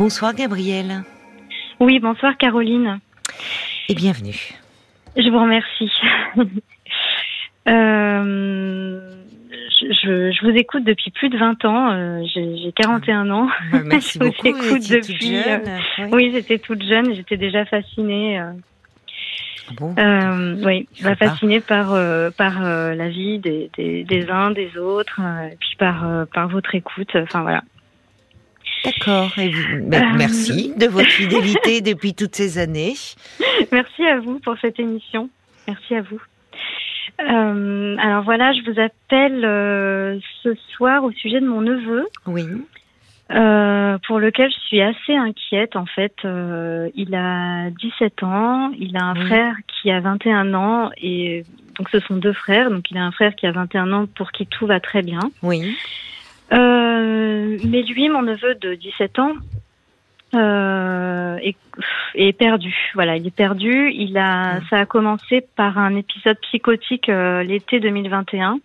Bonsoir Gabrielle. Oui, bonsoir Caroline. Et bienvenue. Je vous remercie. euh, je, je, vous écoute depuis plus de 20 ans. Euh, J'ai 41 ans. Merci je beaucoup. Vous écoute depuis. Toute jeune, euh, oui, oui j'étais toute jeune. J'étais déjà fascinée. Euh, bon, euh, oui, bah, fascinée par euh, par euh, la vie des, des, des uns, des autres, et puis par par votre écoute. Enfin voilà. D'accord. Et vous- ben, Euh, Merci de votre fidélité depuis toutes ces années. Merci à vous pour cette émission. Merci à vous. Euh, alors voilà, je vous appelle euh, ce soir au sujet de mon neveu, Oui. euh, pour lequel je suis assez inquiète en fait. Il a 17 ans, il a un Oui. frère qui a 21 ans et donc ce sont deux frères. Donc il a un frère qui a 21 ans pour qui tout va très bien. Oui. Euh, mais lui, mon neveu de 17 ans, euh, est, est perdu. Voilà, il est perdu. Il a, ça a commencé par un épisode psychotique euh, l'été 2021.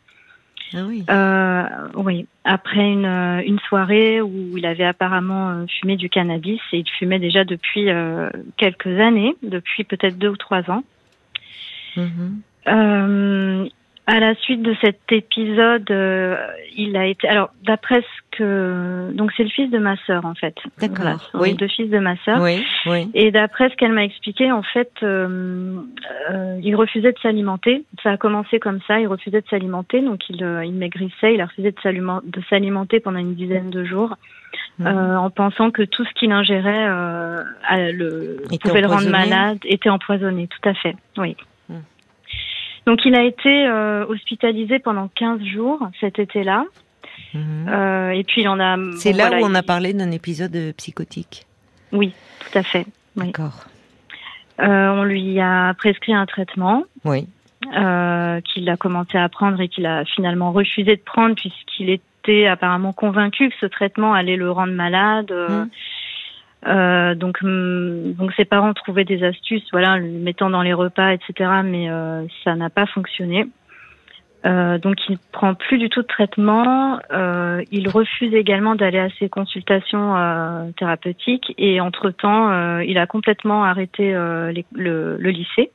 Ah oui. Euh, oui, après une, une soirée où il avait apparemment fumé du cannabis et il fumait déjà depuis quelques années, depuis peut-être deux ou trois ans. Mhm. À la suite de cet épisode, euh, il a été. Alors, d'après ce que. Donc, c'est le fils de ma sœur, en fait. D'accord, Voilà, oui. les deux fils de ma sœur. Oui. Oui. Et d'après ce qu'elle m'a expliqué, en fait, euh, euh, il refusait de s'alimenter. Ça a commencé comme ça. Il refusait de s'alimenter, donc il, euh, il maigrissait. Il a refusé de s'aliment- de s'alimenter pendant une dizaine de jours, Mhm. euh, en pensant que tout ce qu'il ingérait euh, le, Était pouvait le rendre malade, était empoisonné. Tout à fait. Oui. Mhm. Donc il a été euh, hospitalisé pendant 15 jours cet été-là. Mhm. Euh, et puis il en a. C'est bon, là voilà, où on a parlé d'un épisode euh, psychotique. Oui, tout à fait. Oui. D'accord. Euh, on lui a prescrit un traitement. Oui. qu'il a commencé à prendre et qu'il a finalement refusé de prendre puisqu'il était apparemment convaincu que ce traitement allait le rendre malade. Mm. Euh, donc, hum, donc ses parents trouvaient des astuces, voilà, le mettant dans les repas, etc. Mais euh, ça n'a pas fonctionné. Euh, donc il prend plus du tout de traitement. Euh, il refuse également d'aller à ses consultations euh, thérapeutiques et entre temps, il a complètement arrêté euh, les- le, le lycée.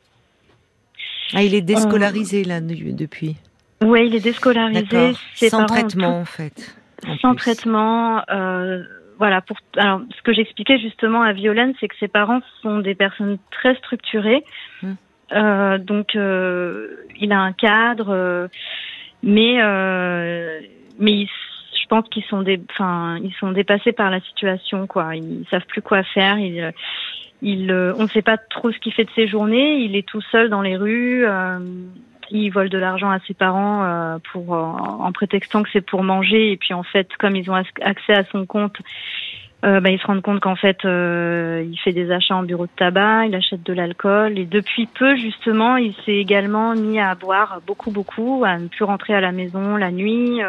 Ah, il est déscolarisé là de- depuis. Ouais, il est déscolarisé. Ses Sans parents traitement en fait. en sans plus. traitement. euh, voilà. Pour alors, ce que j'expliquais justement à Violaine, c'est que ses parents sont des personnes très structurées. Hmm. Euh, donc, euh, il a un cadre, euh, mais euh, mais ils- je pense qu'ils sont des, enfin, ils sont dépassés par la situation, quoi. Ils savent plus quoi faire. Ils, il, euh, on ne sait pas trop ce qu'il fait de ses journées. Il est tout seul dans les rues. Il vole de l'argent à ses parents euh, pour euh, en prétextant que c'est pour manger. Et puis en fait, comme ils ont accès à son compte, euh, bah, ils se rendent compte qu'en fait, euh, il fait des achats en bureau de tabac, il achète de l'alcool. Et depuis peu, justement, il s'est également mis à boire beaucoup, beaucoup, à ne plus rentrer à la maison la nuit,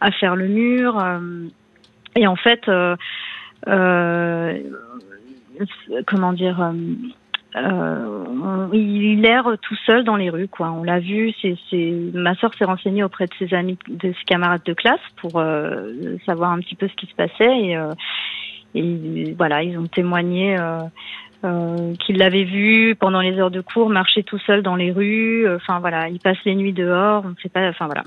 à faire le mur. et en fait, comment dire, on- il erre tout seul dans les rues, quoi. On l'a vu. C'est, c'est... Ma sœur s'est renseignée auprès de ses amis, de ses camarades de classe pour euh, savoir un petit peu ce qui se passait et, euh, et voilà, ils ont témoigné. Euh, euh, qu'il l'avait vu pendant les heures de cours marcher tout seul dans les rues. Enfin voilà, il passe les nuits dehors. On ne sait pas. Enfin voilà.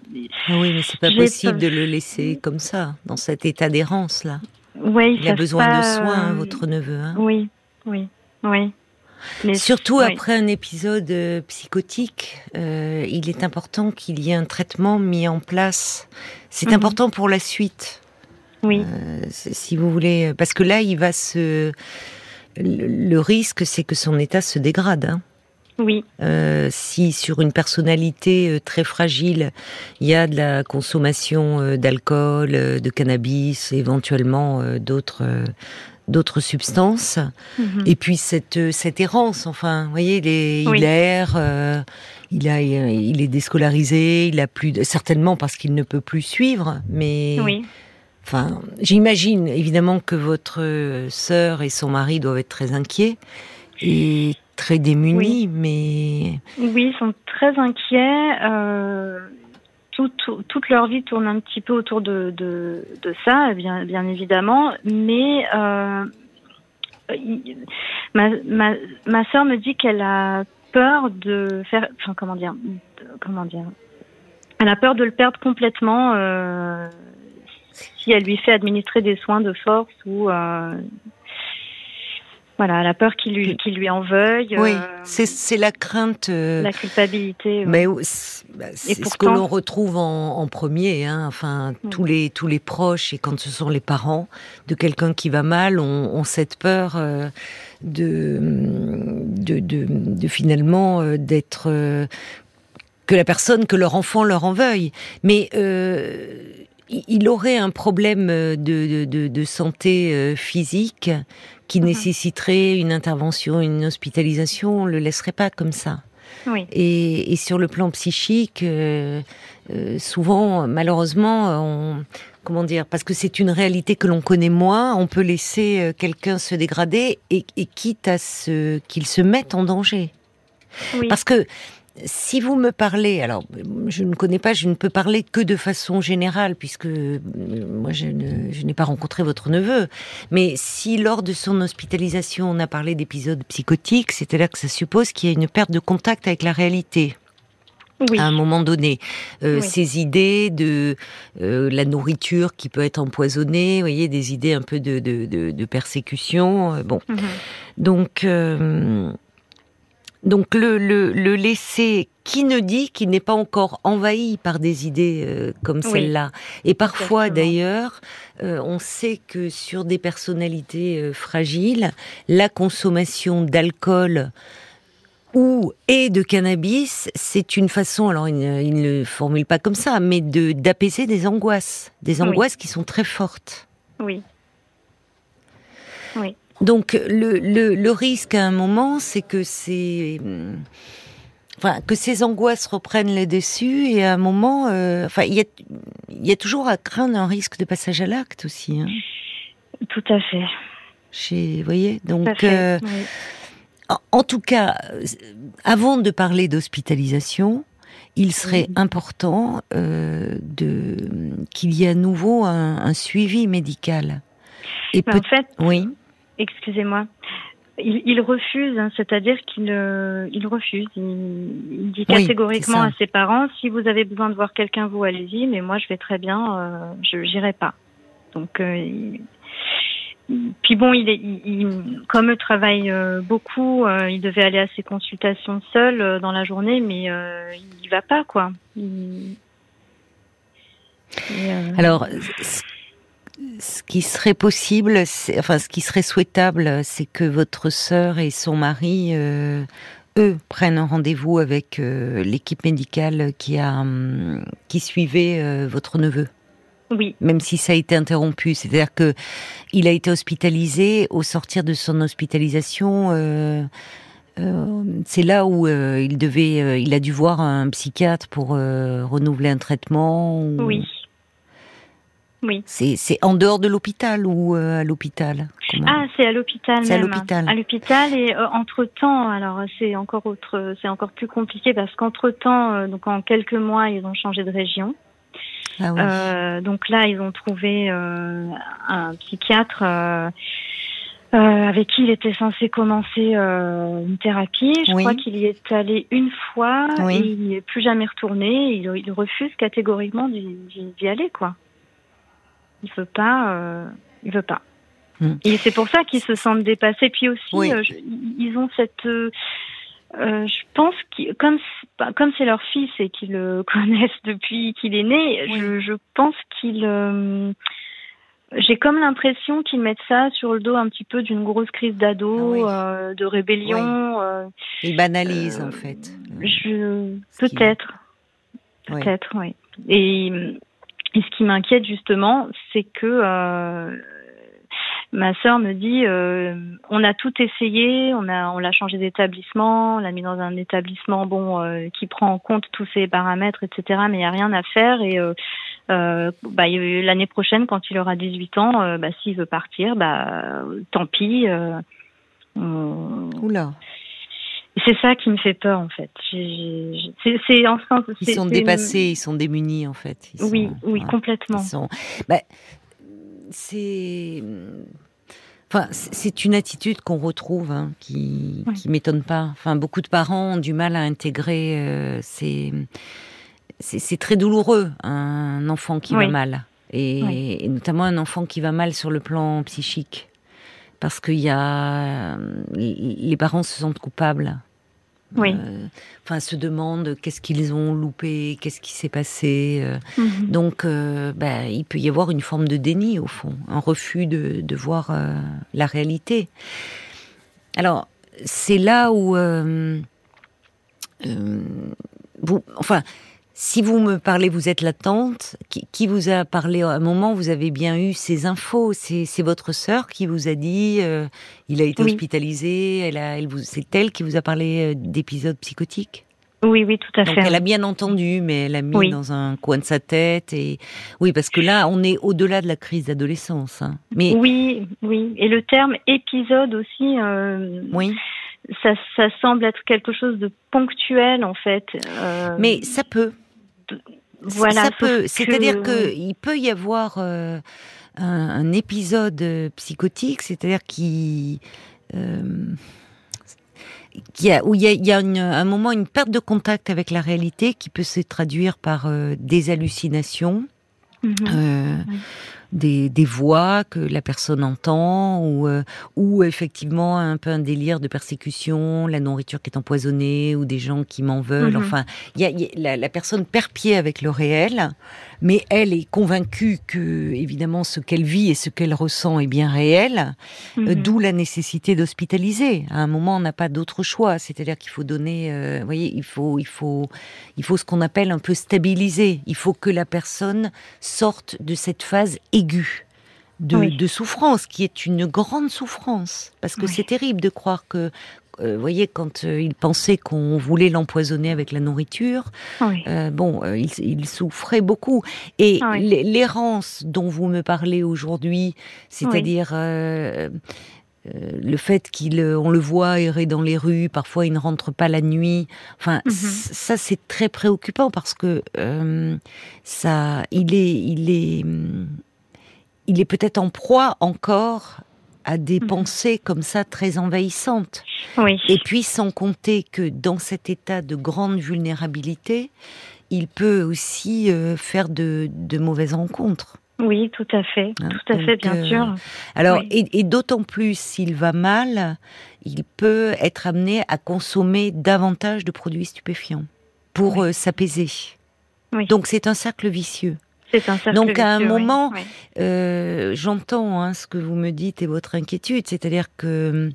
Ah oui, mais c'est pas possible pas- de le laisser comme ça, dans cet état d'errance là. Ils Il a besoin pas, de soins, euh, votre neveu. Hein. Oui, oui, oui. Mais Surtout oui. après un épisode euh, psychotique, euh, il est important qu'il y ait un traitement mis en place. C'est Mhm. important pour la suite, Oui, euh, si vous voulez, parce que là, il va se. Le, risque, c'est que son état se dégrade. hein. oui, Euh, si sur une personnalité très fragile, il y a de la consommation d'alcool, de cannabis, éventuellement d'autres d'autres substances, Mhm. et puis cette euh, cette errance, enfin, vous voyez, il, est, Oui. il erre, euh, il a il est déscolarisé, il a plus de, certainement parce qu'il ne peut plus suivre, mais oui. Enfin, j'imagine évidemment que votre sœur et son mari doivent être très inquiets et très démunis, mais Oui, ils sont très inquiets. Euh, tout- tout- toute leur vie tourne un petit peu autour de, ça, bien, évidemment. Mais euh, ma soeur me dit qu'elle a peur de faire, enfin comment dire, comment dire, elle a peur de le perdre complètement euh, si elle lui fait administrer des soins de force ou euh, voilà, elle a peur qu'il lui, qu'il lui en veuille. Oui, euh, c'est la crainte. Euh, la culpabilité. Mais bah, c'est ce que l'on retrouve en, en premier. Hein, enfin, mm. tous les tous les proches et quand ce sont les parents de quelqu'un qui va mal, ont, ont cette peur euh, de, de, de, de finalement euh, d'être que la personne, que leur enfant leur en veuille. Mais il aurait un problème de, de, de santé physique qui mhm. nécessiterait une intervention, une hospitalisation, on le laisserait pas comme ça. Oui. Et, et, sur le plan psychique, euh, euh, souvent, malheureusement, on, comment dire, parce que c'est une réalité que l'on connaît moins, on peut laisser euh, quelqu'un se dégrader et, et quitte à ce qu'il se mette en danger. Oui. Parce que si vous me parlez, alors je ne connais pas, je ne peux parler que de façon générale, puisque euh, moi je, n'ai pas rencontré votre neveu, mais si lors de son hospitalisation on a parlé d'épisodes psychotiques, là que ça suppose qu'il y a une perte de contact avec la réalité. Oui. à un moment donné. Euh, Ces idées de euh, la nourriture qui peut être empoisonnée, vous voyez, des idées un peu de, de, de, de persécution. Euh, bon, mm -hmm. donc euh, donc le, le, le laisser, qui ne dit qu'il n'est pas encore envahi par des idées euh, comme Oui. celle-là Et parfois d'ailleurs, euh, on sait que sur des personnalités euh, fragiles, la consommation d'alcool ou et de cannabis, c'est une façon, alors il ne, il ne le formule pas comme ça, mais de d'apaiser des angoisses, des Oui. angoisses qui sont très fortes. Oui. Donc le, le, le risque à un moment, c'est que c'est enfin que ces angoisses reprennent le dessus et à un moment, euh, enfin il y a y a toujours à craindre un risque de passage à l'acte aussi. Hein, Tout à fait. chez, vous voyez, Tout à donc. fait. euh, oui. en, en tout cas, euh, avant de parler d'hospitalisation, il serait important euh, de qu'il y ait à nouveau un, un suivi médical. Et peut en fait, oui, excusez-moi, il, il refuse, hein, c'est-à-dire qu'il euh, il refuse. Il, il dit catégoriquement à ses parents si vous avez besoin de voir quelqu'un, vous allez-y, mais moi je vais très bien, euh, je n'irai pas. Donc, euh, il- puis bon, il, est, comme il travaille euh, beaucoup, il devait aller à ses consultations seul dans la journée, mais il va pas, quoi. Et, Alors, ce- qui serait possible, enfin, ce qui serait souhaitable, c'est que votre sœur et son mari, euh, eux, prennent un rendez-vous avec euh, l'équipe médicale qui a, hum, qui suivait euh, votre neveu, oui, même si ça a été interrompu. C'est-à-dire que il a été hospitalisé. Au sortir de son hospitalisation, c'est là où il devait, il a dû voir un psychiatre pour renouveler un traitement. ou- oui. Oui. C'est c'est en dehors de l'hôpital ou euh, à l'hôpital Ah, c'est à l'hôpital C'est à même. l'hôpital. À l'hôpital et euh, entre temps, alors c'est encore autre, c'est encore plus compliqué parce qu'entre temps, donc en quelques mois, ils ont changé de région. Ah oui. Euh, donc là, ils ont trouvé euh, un psychiatre euh, euh, avec qui il était censé commencer euh, une thérapie. Je Oui. crois qu'il y est allé une fois Oui. et il n'y est plus jamais retourné. Il, il refuse catégoriquement d'y aller, quoi. Il veut pas. Euh, il veut pas. Hmm. Et c'est pour ça qu'ils se sentent dépassés. Puis aussi, Oui. euh, je- ils ont cette. euh, je pense que comme c'est- comme c'est leur fils et qu'ils le connaissent depuis qu'il est né, Oui. je, je pense qu'ils j'ai comme l'impression qu'ils mettent ça sur le dos un petit peu d'une grosse crise d'ado, Ah oui. euh, de rébellion. euh, Il banalise euh, en fait. je qui- peut-être, Oui. peut-être, oui. Et, et ce qui m'inquiète justement, c'est que euh, ma sœur me dit, euh, on a tout essayé, on a, on l'a changé d'établissement, on l'a mis dans un établissement bon euh, qui prend en compte tous ces paramètres, etc. Mais il y a rien à faire et euh, euh, bah, l'année prochaine, quand il aura 18 ans, euh, bah, s'il veut partir, bah, tant pis. Oula. C'est ça qui me fait peur en fait. C'est en sens. Ils sont dépassés, ils sont démunis en fait. Ils Oui, sont- oui, complètement. Sont. Bah, c'est. Enfin, c'est une attitude qu'on retrouve, hein, qui, qui m'étonne pas. Enfin, beaucoup de parents ont du mal à intégrer. Euh, c'est très douloureux un enfant qui va mal, et, notamment un enfant qui va mal sur le plan psychique, parce qu'il y a les parents se sentent coupables oui. Euh, enfin, se demandent qu'est-ce qu'ils ont loupé, qu'est-ce qui s'est passé. Euh. Mhm. Donc, euh, bah, il peut y avoir une forme de déni au fond, un refus de, de voir la réalité. Alors, c'est là où, vous, enfin, si vous me parlez, vous êtes la tante, qui, vous a parlé à un moment, vous avez bien eu ces infos, c'est votre sœur qui vous a dit, euh, il a été hospitalisé, elle a, elle c'est elle qui vous a parlé euh, d'épisodes psychotiques? Oui, oui, tout à Donc fait. elle a bien entendu, mais elle a mis dans un coin de sa tête et oui, parce que là, on est au-delà de la crise d'adolescence. Hein. Mais oui, oui, et le terme épisode aussi. Euh, oui. Ça, ça semble être quelque chose de ponctuel en fait. Mais ça peut. Voilà. Ça peut. C'est-à-dire que il peut y avoir euh, un, épisode psychotique, c'est-à-dire qui euh, a, où il y a, un moment une perte de contact avec la réalité qui peut se traduire par euh, des hallucinations. Mhm des, des, voix que la personne entend ou, euh, ou effectivement un peu un délire de persécution, la nourriture qui est empoisonnée ou des gens qui m'en veulent. Mhm. Enfin, y a, y a, la, la, personne perd pied avec le réel, mais elle est convaincue que évidemment ce qu'elle vit et ce qu'elle ressent est bien réel, euh, mhm. d'où la nécessité d'hospitaliser. À un moment, on n'a pas d'autre choix, c'est-à-dire qu'il faut donner, euh, vous voyez, il faut, il faut, il faut ce qu'on appelle un peu stabiliser. Il faut que la personne sorte de cette phase aiguë. De, souffrance, qui est une grande souffrance, parce que c'est terrible de croire que, euh, vous voyez, quand euh, il pensait qu'on voulait l'empoisonner avec la nourriture, euh, bon, il, souffrait beaucoup. Et l'errance dont vous me parlez aujourd'hui, c'est-à-dire le fait qu'on le voit errer dans les rues, parfois il ne rentre pas la nuit. Enfin, mhm. ça c'est très préoccupant parce que ça, il est, il est, il est peut-être en proie encore à des mhm. pensées comme ça très envahissantes. Oui. Et puis sans compter que dans cet état de grande vulnérabilité, il peut aussi euh, faire de, mauvaises rencontres. Oui, tout à fait, hein, tout à fait, bien euh, sûr. Alors, et, d'autant plus s'il va mal, il peut être amené à consommer davantage de produits stupéfiants pour euh, s'apaiser. Donc c'est un cercle vicieux. Donc à un moment, euh, j'entends hein, ce que vous me dites et votre inquiétude, c'est-à-dire que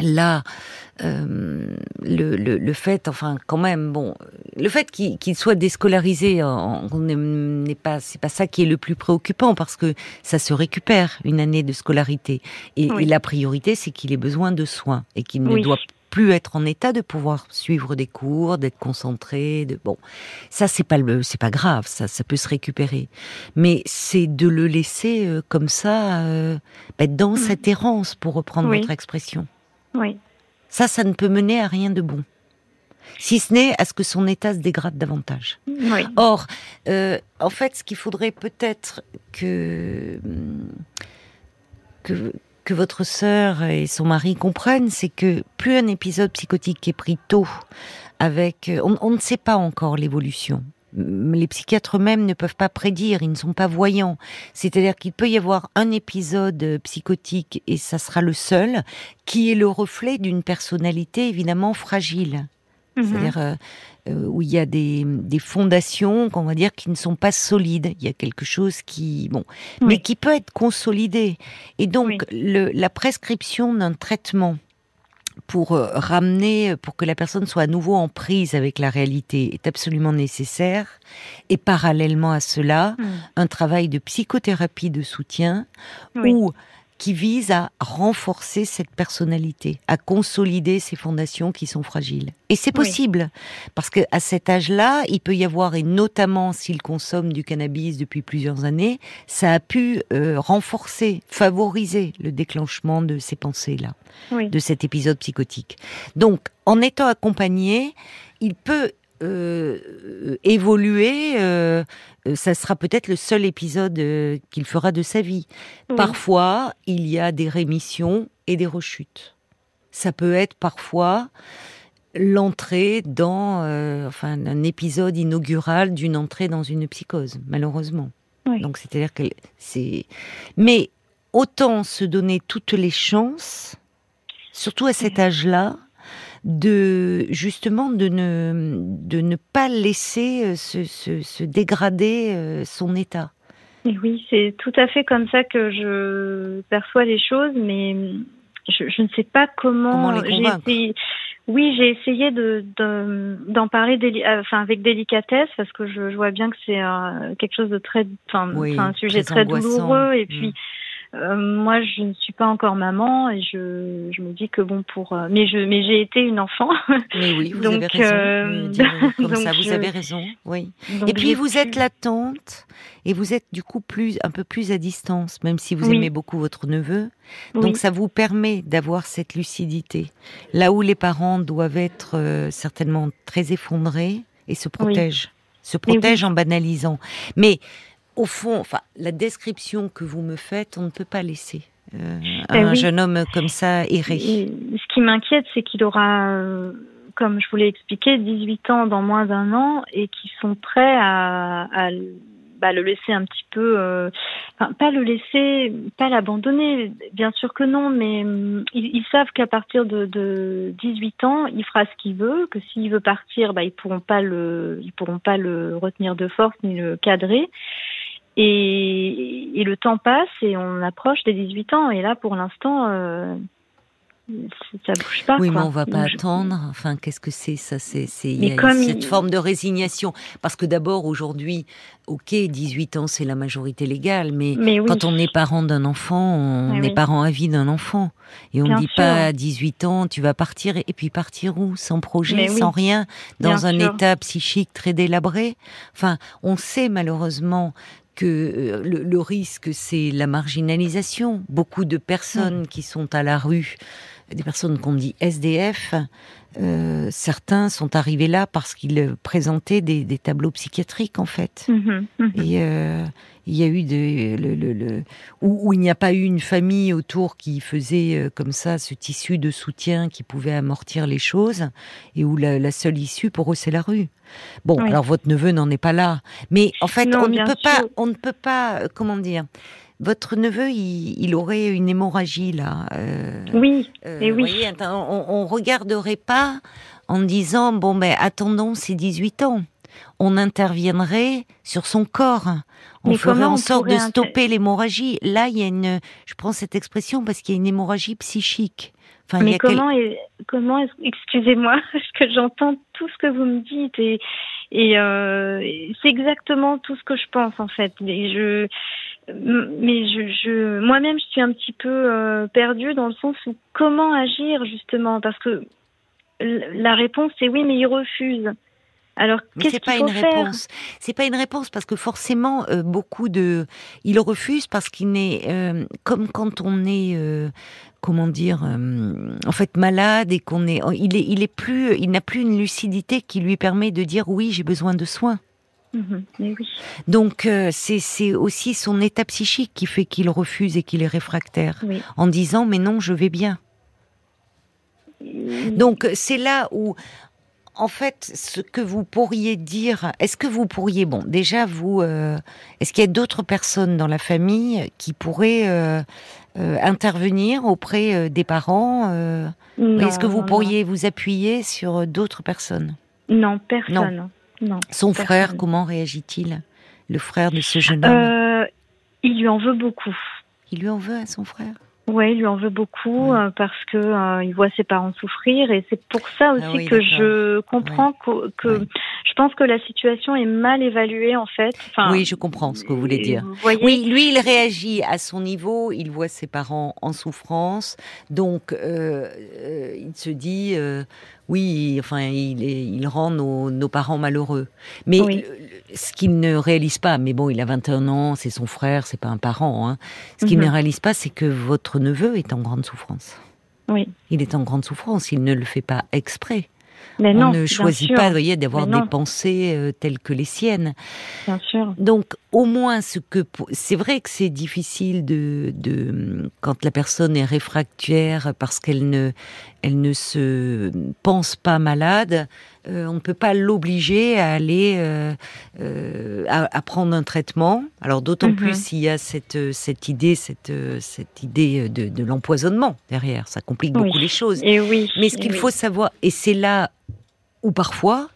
là, euh, le, le, fait, enfin quand même, bon, le fait qu'il soit déscolarisé, on n'est pas, c'est pas ça qui est le plus préoccupant parce que ça se récupère une année de scolarité. Et, la priorité c'est qu'il ait besoin de soins et qu'il ne doit plus être en état de pouvoir suivre des cours, d'être concentré. De bon, ça c'est pas le, c'est pas grave, ça, ça peut se récupérer. Mais c'est de le laisser euh, comme ça, euh, bah, dans mm. cette errance, pour reprendre votre expression. Oui. Ça, ça ne peut mener à rien de bon. Si ce n'est à ce que son état se dégrade davantage. Oui. Or, euh, en fait, ce qu'il faudrait peut-être que, que que votre sœur et son mari comprennent, c'est que plus un épisode psychotique est pris tôt, avec, euh, on, ne sait pas encore l'évolution. Les psychiatres eux-mêmes ne peuvent pas prédire, ils ne sont pas voyants. C'est-à-dire qu'il peut y avoir un épisode psychotique, et ça sera le seul, qui est le reflet d'une personnalité évidemment fragile. Mhm. C'est-à-dire euh, euh, où il y a des, des fondations, qu'on va dire, qui ne sont pas solides. Il y a quelque chose qui, bon, mais qui peut être consolidé. Et donc, le, la prescription d'un traitement pour euh, ramener, pour que la personne soit à nouveau en prise avec la réalité est absolument nécessaire. Et parallèlement à cela, hmm. un travail de psychothérapie de soutien où qui vise à renforcer cette personnalité, à consolider ces fondations qui sont fragiles. Et c'est possible, parce que à cet âge-là, il peut y avoir, et notamment s'il consomme du cannabis depuis plusieurs années, ça a pu euh, renforcer, favoriser le déclenchement de ces pensées-là, de cet épisode psychotique. Donc, en étant accompagné, il peut évoluer, ça sera peut-être le seul épisode qu'il fera de sa vie. Parfois, il y a des rémissions et des rechutes. Ça peut être parfois l'entrée dans, enfin, un épisode inaugural d'une entrée dans une psychose, malheureusement. Donc, c'est-à-dire que c'est. Mais autant se donner toutes les chances, surtout à cet âge-là, de justement de ne, de ne pas laisser euh, se, se, dégrader euh, son état. oui, c'est tout à fait comme ça que je perçois les choses, mais je, je ne sais pas comment, comment les essayé, Oui, j'ai essayé de, d'en parler enfin, avec délicatesse parce que je, vois bien que c'est quelque chose de très, enfin, un sujet très, douloureux et puis. Mm. Euh, moi, je ne suis pas encore maman et je, je me dis que bon pour euh, mais je mais j'ai été une enfant. Mais oui, vous donc, avez raison. Euh, comme ça, vous avez raison. Oui. et puis vous êtes la tante et vous êtes du coup plus un peu plus à distance, même si vous aimez beaucoup votre neveu. Donc ça vous permet d'avoir cette lucidité. Là où les parents doivent être certainement très effondrés et se protègent, se protègent en banalisant. Mais au fond, enfin, la description que vous me faites, on ne peut pas laisser euh, ben un jeune homme comme ça errer. ce qui m'inquiète, c'est qu'il aura, euh, comme je vous l'ai expliqué, 18 ans dans moins d'un an et qu'ils sont prêts à, bah, le laisser un petit peu, euh, enfin, pas le laisser, pas l'abandonner, bien sûr que non, mais ils, savent qu'à partir de, 18 ans, il fera ce qu'il veut, que s'il veut partir, bah, ils pourront pas le, ils pourront pas le retenir de force ni le cadrer. Et, le temps passe et on approche des 18 ans. Et là, pour l'instant, euh, ça bouge pas. Oui, mais on va pas attendre. Enfin, qu'est-ce que c'est ça C'est cette forme de résignation. Parce que d'abord, aujourd'hui, ok, 18 ans, c'est la majorité légale, mais, quand on est parent d'un enfant, on est parent à vie d'un enfant. Et on ne dit pas à 18 ans, tu vas partir, et puis partir où? Sans projet, sans rien, dans un état psychique très délabré? Enfin, on sait malheureusement que euh, le, risque, c'est la marginalisation. Beaucoup de personnes qui sont à la rue, des personnes qu'on dit SDF, euh, certains sont arrivés là parce qu'ils présentaient des, tableaux psychiatriques en fait. Mhm, mhm. Et euh, il y a eu de, le, le, où, il n'y a pas eu une famille autour qui faisait euh, comme ça ce tissu de soutien qui pouvait amortir les choses et où la, seule issue pour eux c'est la rue. Bon, alors votre neveu n'en est pas là, mais en fait on ne peut pas, on ne peut pas, comment dire. Votre neveu, il, aurait une hémorragie là. Euh, oui. Euh, et oui. Voyez, on, on regarderait pas en disant bon ben attendons ses 18 ans. On interviendrait sur son corps. On ferait en sorte de stopper l'hémorragie. Là, il y a une, je prends cette expression parce qu'il y a une hémorragie psychique. Enfin, Mais comment, comment excusez-moi, parce que j'entends tout ce que vous me dites et, et euh, c'est exactement tout ce que je pense en fait. Et je, mais je, je moi-même, je suis un petit peu euh, perdue dans le sens où comment agir justement, parce que la réponse c'est oui, mais il refuse. Alors, qu'est-ce qu'il faut une réponse. C'est pas une réponse parce que forcément, euh, beaucoup de, il refuse parce qu'il n'est euh, comme quand on est, euh, comment dire, en fait malade et qu'on est, il est, il est plus, il n'a plus une lucidité qui lui permet de dire oui, j'ai besoin de soins. Mhm, oui. Donc c'est aussi son état psychique qui fait qu'il refuse et qu'il est réfractaire en disant mais non je vais bien. Donc c'est là où en fait, ce que vous pourriez dire, est-ce que vous pourriez, bon, déjà vous, euh, est-ce qu'il y a d'autres personnes dans la famille qui pourraient euh, euh, intervenir auprès des parents Est-ce que vous pourriez vous appuyer sur d'autres personnes? Non, personne. Non. Son frère, comment réagit-il Le frère de ce jeune homme Il lui en veut beaucoup. Il lui en veut à son frère? Oui, il lui en veut beaucoup euh, parce que euh, il voit ses parents souffrir et c'est pour ça ah aussi que je comprends que, je pense que la situation est mal évaluée en fait. oui, je comprends ce que vous voulez dire. oui, lui, il réagit à son niveau, il voit ses parents en souffrance, donc euh, il se dit oui, enfin, il, il rend nos, parents malheureux. Mais ce qu'il ne réalise pas, mais bon, il a 21 ans, c'est son frère, c'est pas un parent. Hein. Ce qu'il mhm. ne réalise pas, c'est que votre neveu est en grande souffrance. Oui. Il est en grande souffrance, il ne le fait pas exprès. Mais non, on ne bien choisit pas, voyez, d'avoir non. des pensées euh, telles que les siennes. Bien sûr. Donc, au moins, ce que c'est vrai que c'est difficile de, de quand la personne est réfractaire parce qu'elle ne, elle ne se pense pas malade. euh, on ne peut pas l'obliger à aller euh, euh, à, à prendre un traitement. Alors d'autant Mhm. plus s'il y a cette cette idée, cette cette idée de, de l'empoisonnement derrière. Ça complique Oui. beaucoup les choses. Et oui. Mais ce qu'il oui. faut savoir, et c'est là où parfois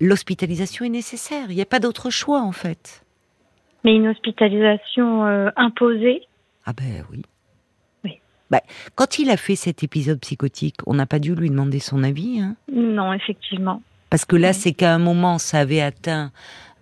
l'hospitalisation est nécessaire. Il n'y a pas d'autre choix en fait. Mais une hospitalisation imposée? Ah ben oui. Bah, quand il a fait cet épisode psychotique, on n'a pas dû lui demander son avis, hein, Non, effectivement. parce que là, Oui. c'est qu'à un moment, ça avait atteint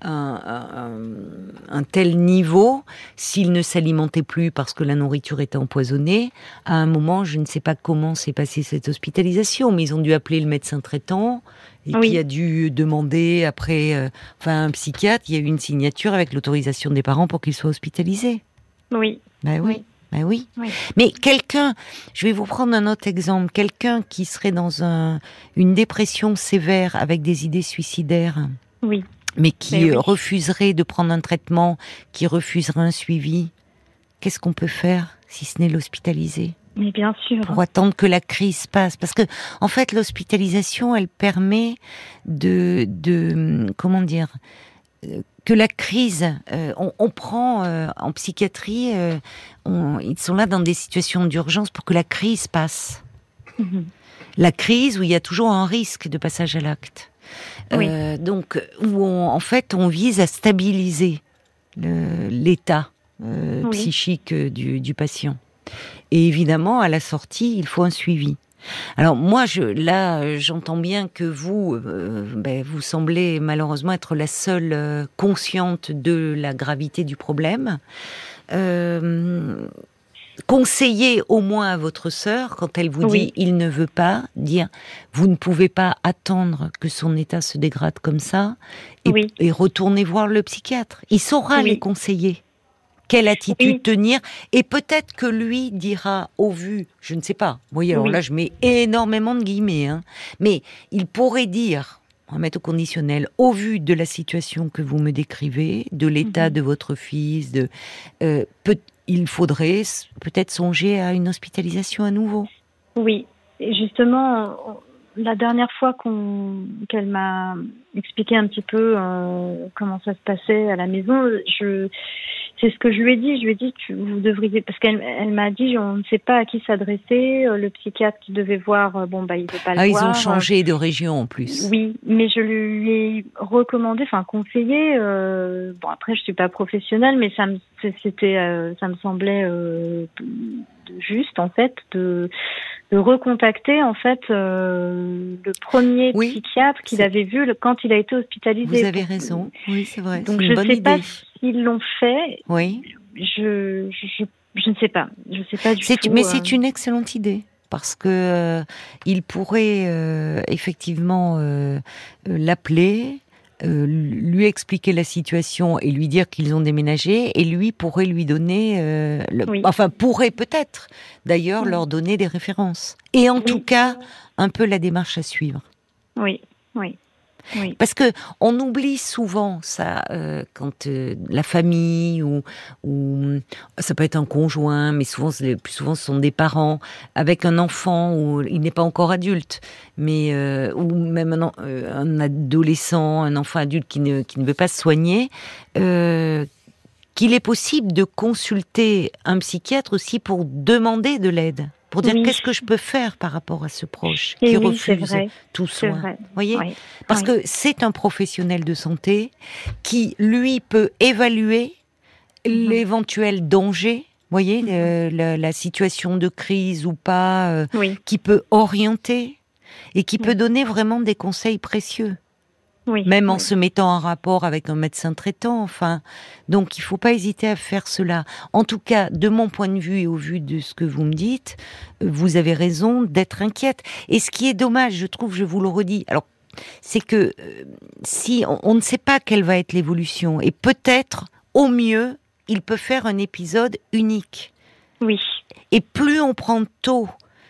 un, un- un tel niveau, s'il ne s'alimentait plus parce que la nourriture était empoisonnée, à un moment, je ne sais pas comment s'est passée cette hospitalisation, mais ils ont dû appeler le médecin traitant, et Oui. qui a dû demander après, euh, enfin, un psychiatre, il y a eu une signature avec l'autorisation des parents pour qu'il soit hospitalisé. Oui. Ben oui. Oui. Ben oui. Oui. Mais quelqu'un, je vais vous prendre un autre exemple, quelqu'un qui serait dans un, une dépression sévère avec des idées suicidaires, Oui. mais qui Mais oui. euh, refuserait de prendre un traitement, qui refuserait un suivi, qu'est-ce qu'on peut faire si ce n'est l'hospitaliser? Mais bien sûr. pour attendre que la crise passe Parce que, en fait, l'hospitalisation, elle permet de, de comment dire, euh, que la crise, euh, on, on prend euh, en psychiatrie, euh, on- ils sont là dans des situations d'urgence pour que la crise passe. Mhm. La crise où il y a toujours un risque de passage à l'acte. Oui. Donc, où on- en fait, on vise à stabiliser l'état Oui. psychique du, du patient. Et évidemment, à la sortie, il faut un suivi. Alors moi, je, là, j'entends bien que vous, euh, ben, vous semblez malheureusement être la seule euh, consciente de la gravité du problème. Euh, conseillez au moins à votre sœur, quand elle vous Oui. dit il ne veut pas, dire vous ne pouvez pas attendre que son état se dégrade comme ça, et, Oui. et retournez voir le psychiatre. Il saura Oui. les conseiller. Quelle attitude Oui. tenir Et peut-être que lui dira, au vu, je ne sais pas. Vous voyez, alors Oui. là, je mets énormément de guillemets, hein, mais il pourrait dire, on va mettre au conditionnel, au vu de la situation que vous me décrivez, de l'état Mhm. de votre fils, de, euh, peut- il faudrait peut-être songer à une hospitalisation à nouveau. Oui, et justement, la dernière fois qu'on qu'elle m'a expliqué un petit peu euh, comment ça se passait à la maison, je c'est ce que je lui ai dit. Je lui ai dit tu, vous devriez parce qu'elle elle m'a dit on ne sait pas à qui s'adresser. euh, Le psychiatre qui devait voir, euh, bon bah il veut pas le Ah, ils voir. ont changé de région en plus. Oui, mais je lui ai recommandé, enfin conseillé. euh, bon après, je suis pas professionnelle, mais ça me c'était, euh, ça me semblait juste en fait de de recontacter en fait euh, le premier Oui, psychiatre qu'il avait vu le- quand il a été hospitalisé. Vous avez raison. Oui, c'est vrai. Donc je bonne sais idée. pas s'ils l'ont fait. Oui. Je, je je ne sais pas. Je sais pas du tout. mais euh, c'est une excellente idée parce que euh, il pourrait euh, effectivement euh, l'appeler, euh, lui expliquer la situation et lui dire qu'ils ont déménagé et lui pourrait lui donner, euh, le- Oui. enfin pourrait peut-être d'ailleurs Oui. leur donner des références et en Oui. tout cas un peu la démarche à suivre. Oui, oui, Parce que on oublie souvent ça euh, quand euh, la famille ou, ça peut être un conjoint, mais souvent plus souvent ce sont des parents avec un enfant où il n'est pas encore adulte, mais euh, ou même un, en- un adolescent, un enfant adulte qui ne qui ne veut pas se soigner. qu'il est possible de consulter un psychiatre aussi pour demander de l'aide, pour dire Oui. qu'est-ce que je peux faire par rapport à ce proche Et qui oui, refuse vrai, tout soin. vrai. voyez? Oui. parce que c'est un professionnel de santé qui, lui, peut évaluer Mhm. l'éventuel danger, voyez, Mhm. euh, la, la situation de crise ou pas, euh, qui peut orienter et qui peut donner vraiment des conseils précieux, oui. même en se mettant en rapport avec un médecin traitant. Enfin, donc il faut pas hésiter à faire cela. En tout cas, de mon point de vue et au vu de ce que vous me dites, euh, vous avez raison d'être inquiète. Et ce qui est dommage, je trouve, je vous le redis. Alors c'est que euh, si on, on ne sait pas quelle va être l'évolution, et peut-être au mieux, il peut faire un épisode unique. Oui, Et plus on prend tôt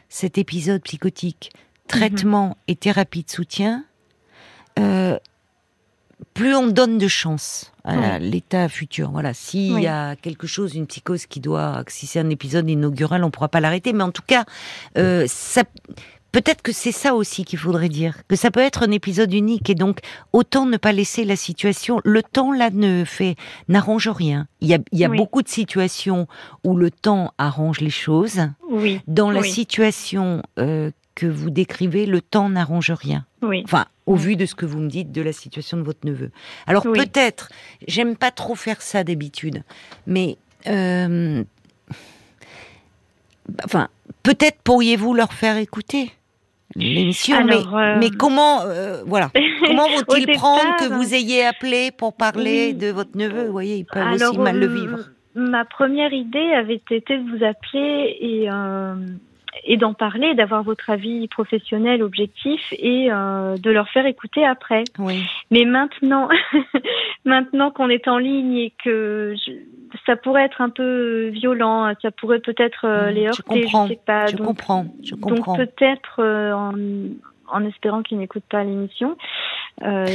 cet épisode psychotique, traitement et thérapie de soutien, euh, plus on donne de chance à l'état futur. Voilà, s'il y a quelque chose, une psychose qui doit, si c'est un épisode inaugural, on pourra pas l'arrêter. Mais en tout cas, euh, ça, peut-être que c'est ça aussi qu'il faudrait dire, que ça peut être un épisode unique et donc autant ne pas laisser la situation. Le temps là ne fait n'arrange rien. Il y a, il y a beaucoup de situations où le temps arrange les choses. Oui. Dans la situation euh, que vous décrivez, le temps n'arrange rien. Oui. Enfin, au vu de ce que vous me dites de la situation de votre neveu. Alors peut-être, j'aime pas trop faire ça d'habitude, mais euh, enfin, peut-être pourriez-vous leur faire écouter l'émission, mais, euh, mais, comment, euh, voilà, comment vont-ils prendre que vous ayez appelé pour parler de votre neveu? Vous voyez, ils peuvent aussi mal le vivre. Ma première idée avait été de vous appeler et et d'en parler, d'avoir votre avis professionnel objectif et euh, de leur faire écouter après. Oui. Mais maintenant, maintenant qu'on est en ligne et que ça pourrait être un peu violent, ça pourrait peut-être euh, les heurter. Je comprends. Je, sais pas. je comprends. Je comprends. Donc peut-être euh, en, en, espérant qu'ils n'écoutent pas l'émission. Euh,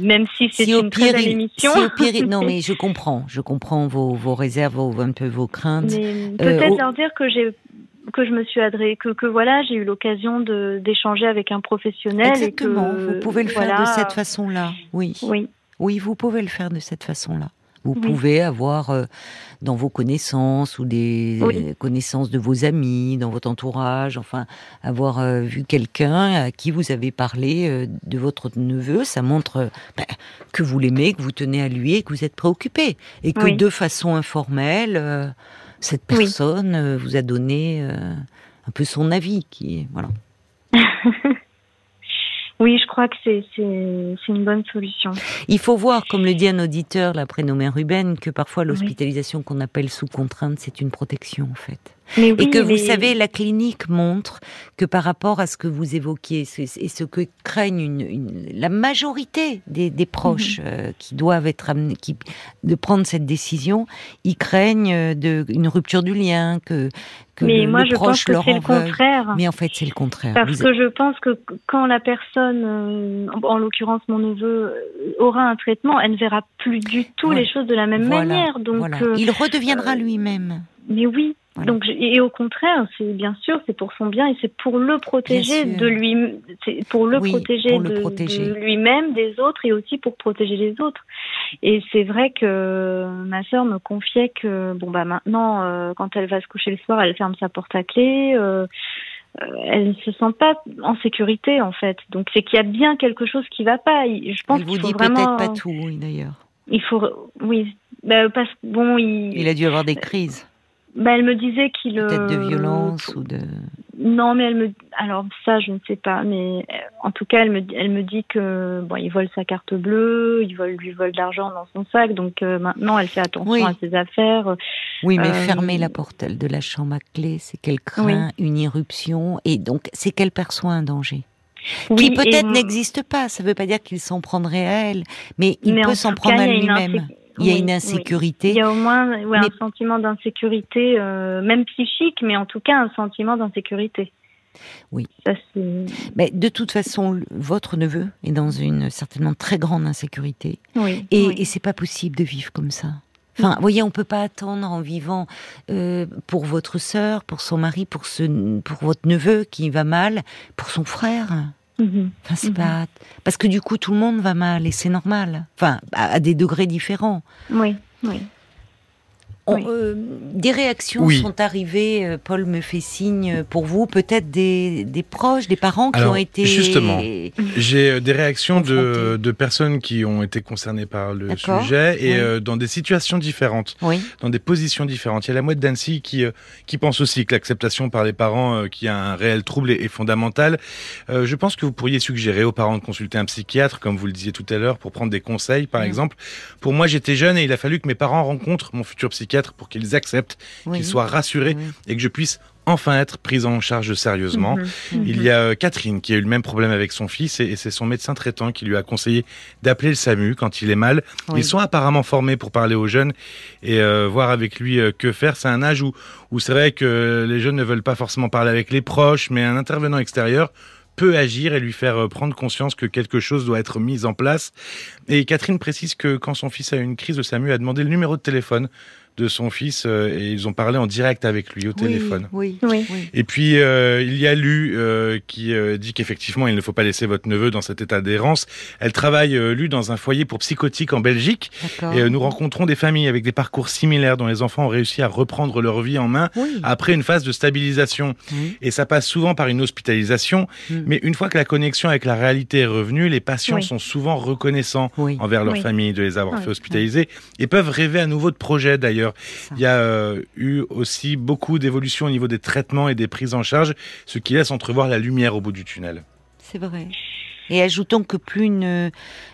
même si c'est une très belle émission. Si au pire, non, mais je comprends, je comprends vos, vos réserves, vos, un peu vos craintes. Peut-être leur dire que j'ai que je me suis adressée, que, que voilà, j'ai eu l'occasion d'échanger avec un professionnel. Exactement. Et que, vous pouvez le faire de cette façon-là. Oui. Oui. Oui, vous pouvez le faire de cette façon-là. Vous pouvez avoir euh, dans vos connaissances ou des connaissances de vos amis, dans votre entourage, enfin, avoir euh, vu quelqu'un à qui vous avez parlé euh, de votre neveu, ça montre ben, que vous l'aimez, que vous tenez à lui et que vous êtes préoccupé. Et que de façon informelle, cette personne euh, vous a donné euh, un peu son avis, qui voilà. oui, je crois que c'est une bonne solution. Il faut voir, comme le dit un auditeur, la prénommé Ruben, que parfois l'hospitalisation qu'on appelle sous contrainte, c'est une protection en fait et que vous savez, la clinique montre que par rapport à ce que vous évoquiez et ce que craignent une, la majorité des, proches mhm. euh, qui doivent être amenés, qui, de prendre cette décision, ils craignent euh, de, une rupture du lien, que, que mais le, moi, je proche pense que leur c'est le contraire. Mais en fait, c'est le contraire. Parce que je pense que quand la personne, euh, en l'occurrence mon neveu, aura un traitement, elle ne verra plus du tout les choses de la même manière. Donc, il redeviendra lui-même. Mais oui, donc et au contraire, c'est bien sûr, c'est pour son bien et c'est pour le protéger de lui, c'est pour le protéger de, lui-même, des autres et aussi pour protéger les autres. Et c'est vrai que ma sœur me confiait que bon bah maintenant, euh, quand elle va se coucher le soir, elle ferme sa porte à clé. Euh, euh elle ne se sent pas en sécurité en fait. Donc c'est qu'il y a bien quelque chose qui va pas. Je pense qu'il faut dit vraiment. peut-être pas tout, d'ailleurs. Il faut, oui, bah, parce bon, il. Il a dû avoir des crises. Bah, elle me disait qu'il. Peut-être de violence ou de. Non, mais elle me. Alors ça, je ne sais pas, mais euh, en tout cas, elle me, elle me dit que bon, il vole sa carte bleue, il vole, lui vole de l'argent dans son sac, donc euh, maintenant, elle fait attention à ses affaires. Oui, mais euh, fermer la porte de la chambre à clé, c'est qu'elle craint une irruption et donc c'est qu'elle perçoit un danger. qui peut-être n'existe pas. Ça ne veut pas dire qu'il s'en prendrait à elle, mais il peut s'en prendre à lui-même. Il y a une insécurité. Il y a au moins un sentiment d'insécurité, euh, même psychique, mais en tout cas un sentiment d'insécurité. Oui. mais de toute façon, votre neveu est dans une certainement très grande insécurité. Oui. Et, et c'est pas possible de vivre comme ça. Enfin, vous voyez, on peut pas attendre en vivant euh, pour votre sœur, pour son mari, pour ce, pour votre neveu qui va mal, pour son frère. Mhm. c'est mhm. pas parce que du coup tout le monde va mal et c'est normal. Enfin, à, des degrés différents. Oui, oui. Euh, des réactions sont arrivées, euh, Paul me fait signe pour vous, peut-être des, des, proches, des parents qui ont été... Justement, j'ai euh, des réactions de, de, personnes qui ont été concernées par le sujet et dans des situations différentes, oui. dans des positions différentes. Il y a la mouette d'Annecy qui, qui pense aussi que l'acceptation par les parents qui a un réel trouble est, est fondamental. je pense que vous pourriez suggérer aux parents de consulter un psychiatre, comme vous le disiez tout à l'heure, pour prendre des conseils, par exemple. Pour moi, j'étais jeune et il a fallu que mes parents rencontrent mon futur psychiatre pour qu'ils acceptent, qu'ils soient rassurés et que je puisse enfin être prise en charge sérieusement. Mhm. Mhm. Il y a euh, Catherine qui a eu le même problème avec son fils et, c'est son médecin traitant qui lui a conseillé d'appeler le SAMU quand il est mal. Ils sont apparemment formés pour parler aux jeunes et euh, voir avec lui euh, que faire. C'est un âge où, où c'est vrai que les jeunes ne veulent pas forcément parler avec les proches, mais un intervenant extérieur peut agir et lui faire prendre conscience que quelque chose doit être mis en place. Et Catherine précise que quand son fils a eu une crise, Samu a demandé le numéro de téléphone de son fils euh, et ils ont parlé en direct avec lui au téléphone. Oui, oui. Et puis euh, il y a Lu euh, qui dit qu'effectivement il ne faut pas laisser votre neveu dans cet état d'errance. Elle travaille Lu dans un foyer pour psychotiques en Belgique. Et nous rencontrons des familles avec des parcours similaires dont les enfants ont réussi à reprendre leur vie en main après une phase de stabilisation. Et ça passe souvent par une hospitalisation, mm. mais une fois que la connexion avec la réalité est revenue, les patients sont souvent reconnaissants envers leur famille de les avoir fait hospitaliser et peuvent rêver à nouveau de projets d'ailleurs il y a euh, eu aussi beaucoup d'évolutions au niveau des traitements et des prises en charge, ce qui laisse entrevoir la lumière au bout du tunnel. C'est vrai. Et ajoutons que plus une,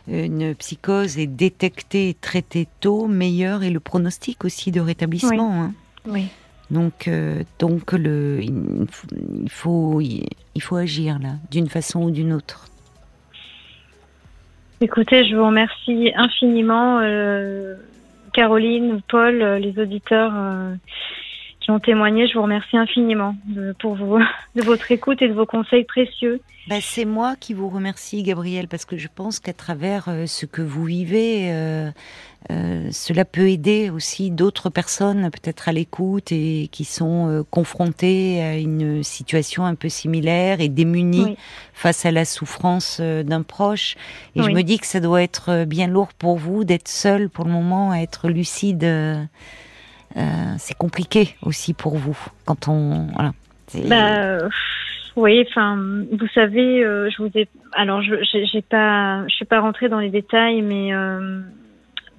une, psychose est détectée et traitée tôt, meilleur est le pronostic aussi de rétablissement. Oui. Hein. oui. Donc, euh, donc le, il, faut, il faut agir là, d'une façon ou d'une autre. Écoutez, je vous remercie infiniment. Euh, Caroline, Paul, euh, les auditeurs euh, qui ont témoigné, je vous remercie infiniment de, pour vous, de votre écoute et de vos conseils précieux. Bah, c'est moi qui vous remercie, Gabriel, parce que je pense qu'à travers euh, ce que vous vivez, cela peut aider aussi d'autres personnes, peut-être à l'écoute et qui sont confrontées à une situation un peu similaire et démunies face à la souffrance d'un proche. Et je me dis que ça doit être bien lourd pour vous d'être seul pour le moment, à être lucide. C'est compliqué aussi pour vous quand on voilà. Bah, oui, enfin, vous savez, euh, je vous ai, alors, je j'ai pas, je suis pas rentrée dans les détails, mais euh,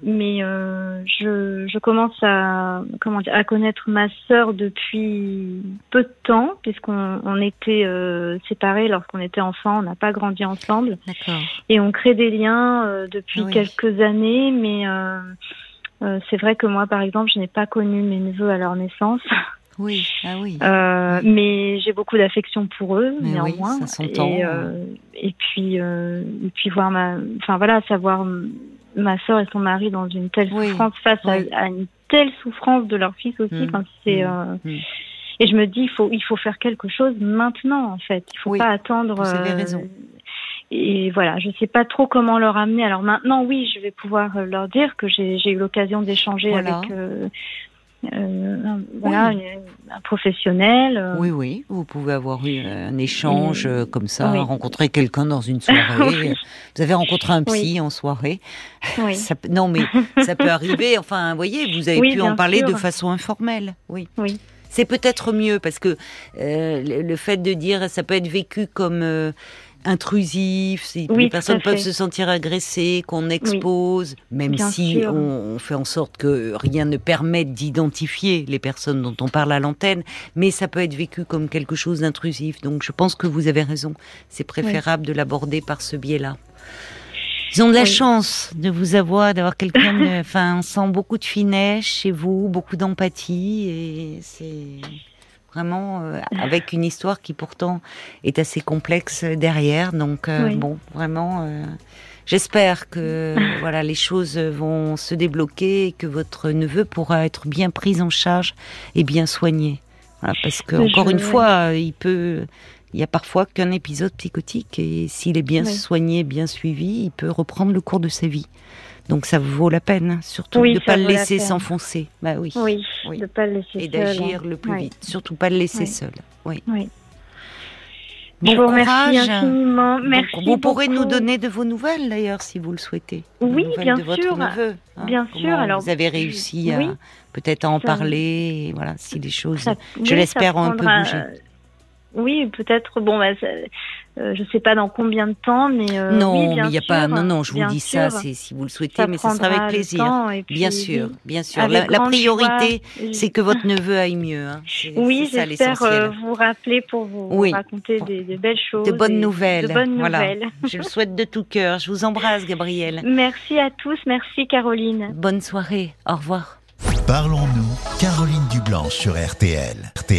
mais euh, je, je commence à comment dire, à connaître ma sœur depuis peu de temps, puisqu'on on était séparés lorsqu'on était enfant, on n'a pas grandi ensemble, et on crée des liens depuis quelques années, mais c'est vrai que moi, par exemple, je n'ai pas connu mes neveux à leur naissance. Oui, ah oui. Euh, mais j'ai beaucoup d'affection pour eux, néanmoins. Oui, ça. Et, euh, et, puis, euh, et puis voir ma, enfin voilà, savoir ma soeur et son mari dans une telle souffrance face à, une telle souffrance de leur fils aussi. Mmh. c'est. Mmh. Mmh. Et je me dis, il faut, il faut faire quelque chose maintenant, en fait. Il faut pas attendre. Vous avez raison. Et voilà, je sais pas trop comment leur amener. Alors maintenant, oui, je vais pouvoir leur dire que j'ai eu l'occasion d'échanger avec euh, voilà, un professionnel. Euh. Oui, oui, vous pouvez avoir eu un échange euh, comme ça, rencontrer quelqu'un dans une soirée. Vous avez rencontré un psy en soirée. Ça, non, mais ça peut arriver. Enfin, vous voyez, vous avez pu en parler de façon informelle. Oui. Oui. C'est peut-être mieux parce que le, fait de dire ça peut être vécu comme intrusif, si les personnes peuvent se sentir agressées, qu'on expose, même si on, fait en sorte que rien ne permette d'identifier les personnes dont on parle à l'antenne, mais ça peut être vécu comme quelque chose d'intrusif. Donc je pense que vous avez raison, c'est préférable de l'aborder par ce biais-là. Ils ont de la chance de vous avoir, d'avoir quelqu'un, enfin, on sent beaucoup de finesse chez vous, beaucoup d'empathie, et c'est vraiment euh, avec une histoire qui pourtant est assez complexe derrière. Donc euh, bon, vraiment, euh, j'espère que voilà les choses vont se débloquer et que votre neveu pourra être bien pris en charge et bien soigné. parce que encore une fois, il peut. Il y a parfois qu'un épisode psychotique et s'il est bien soigné, bien suivi, il peut reprendre le cours de sa vie. Donc ça vaut la peine, surtout de ne pas le laisser s'enfoncer. Bah oui. Oui, de pas le laisser Et d'agir le plus vite, surtout pas le laisser seul. Oui. oui. Bon Je vous remercie infiniment. Merci vous pourrez nous donner de vos nouvelles d'ailleurs si vous le souhaitez. Oui, bien de sûr. Votre neveu, hein. Bien sûr. Alors vous avez réussi à peut-être à en parler. voilà, si les choses, je l'espère, ont un peu bougé. Oui, peut-être. Bon, bah, euh, je ne sais pas dans combien de temps, mais euh, non, il n'y a pas. Non, non, je vous dis ça, c'est si vous le souhaitez, mais ce sera avec plaisir. bien sûr, bien sûr. La, priorité, c'est que votre neveu aille mieux. Hein. Oui, j'espère euh, vous rappeler pour vous raconter des, belles choses, de bonnes nouvelles. De bonnes nouvelles. je le souhaite de tout cœur. Je vous embrasse, Gabrielle. Merci à tous, merci Caroline. Bonne soirée. Au revoir. Parlons-nous, Caroline Dublanche sur RTL.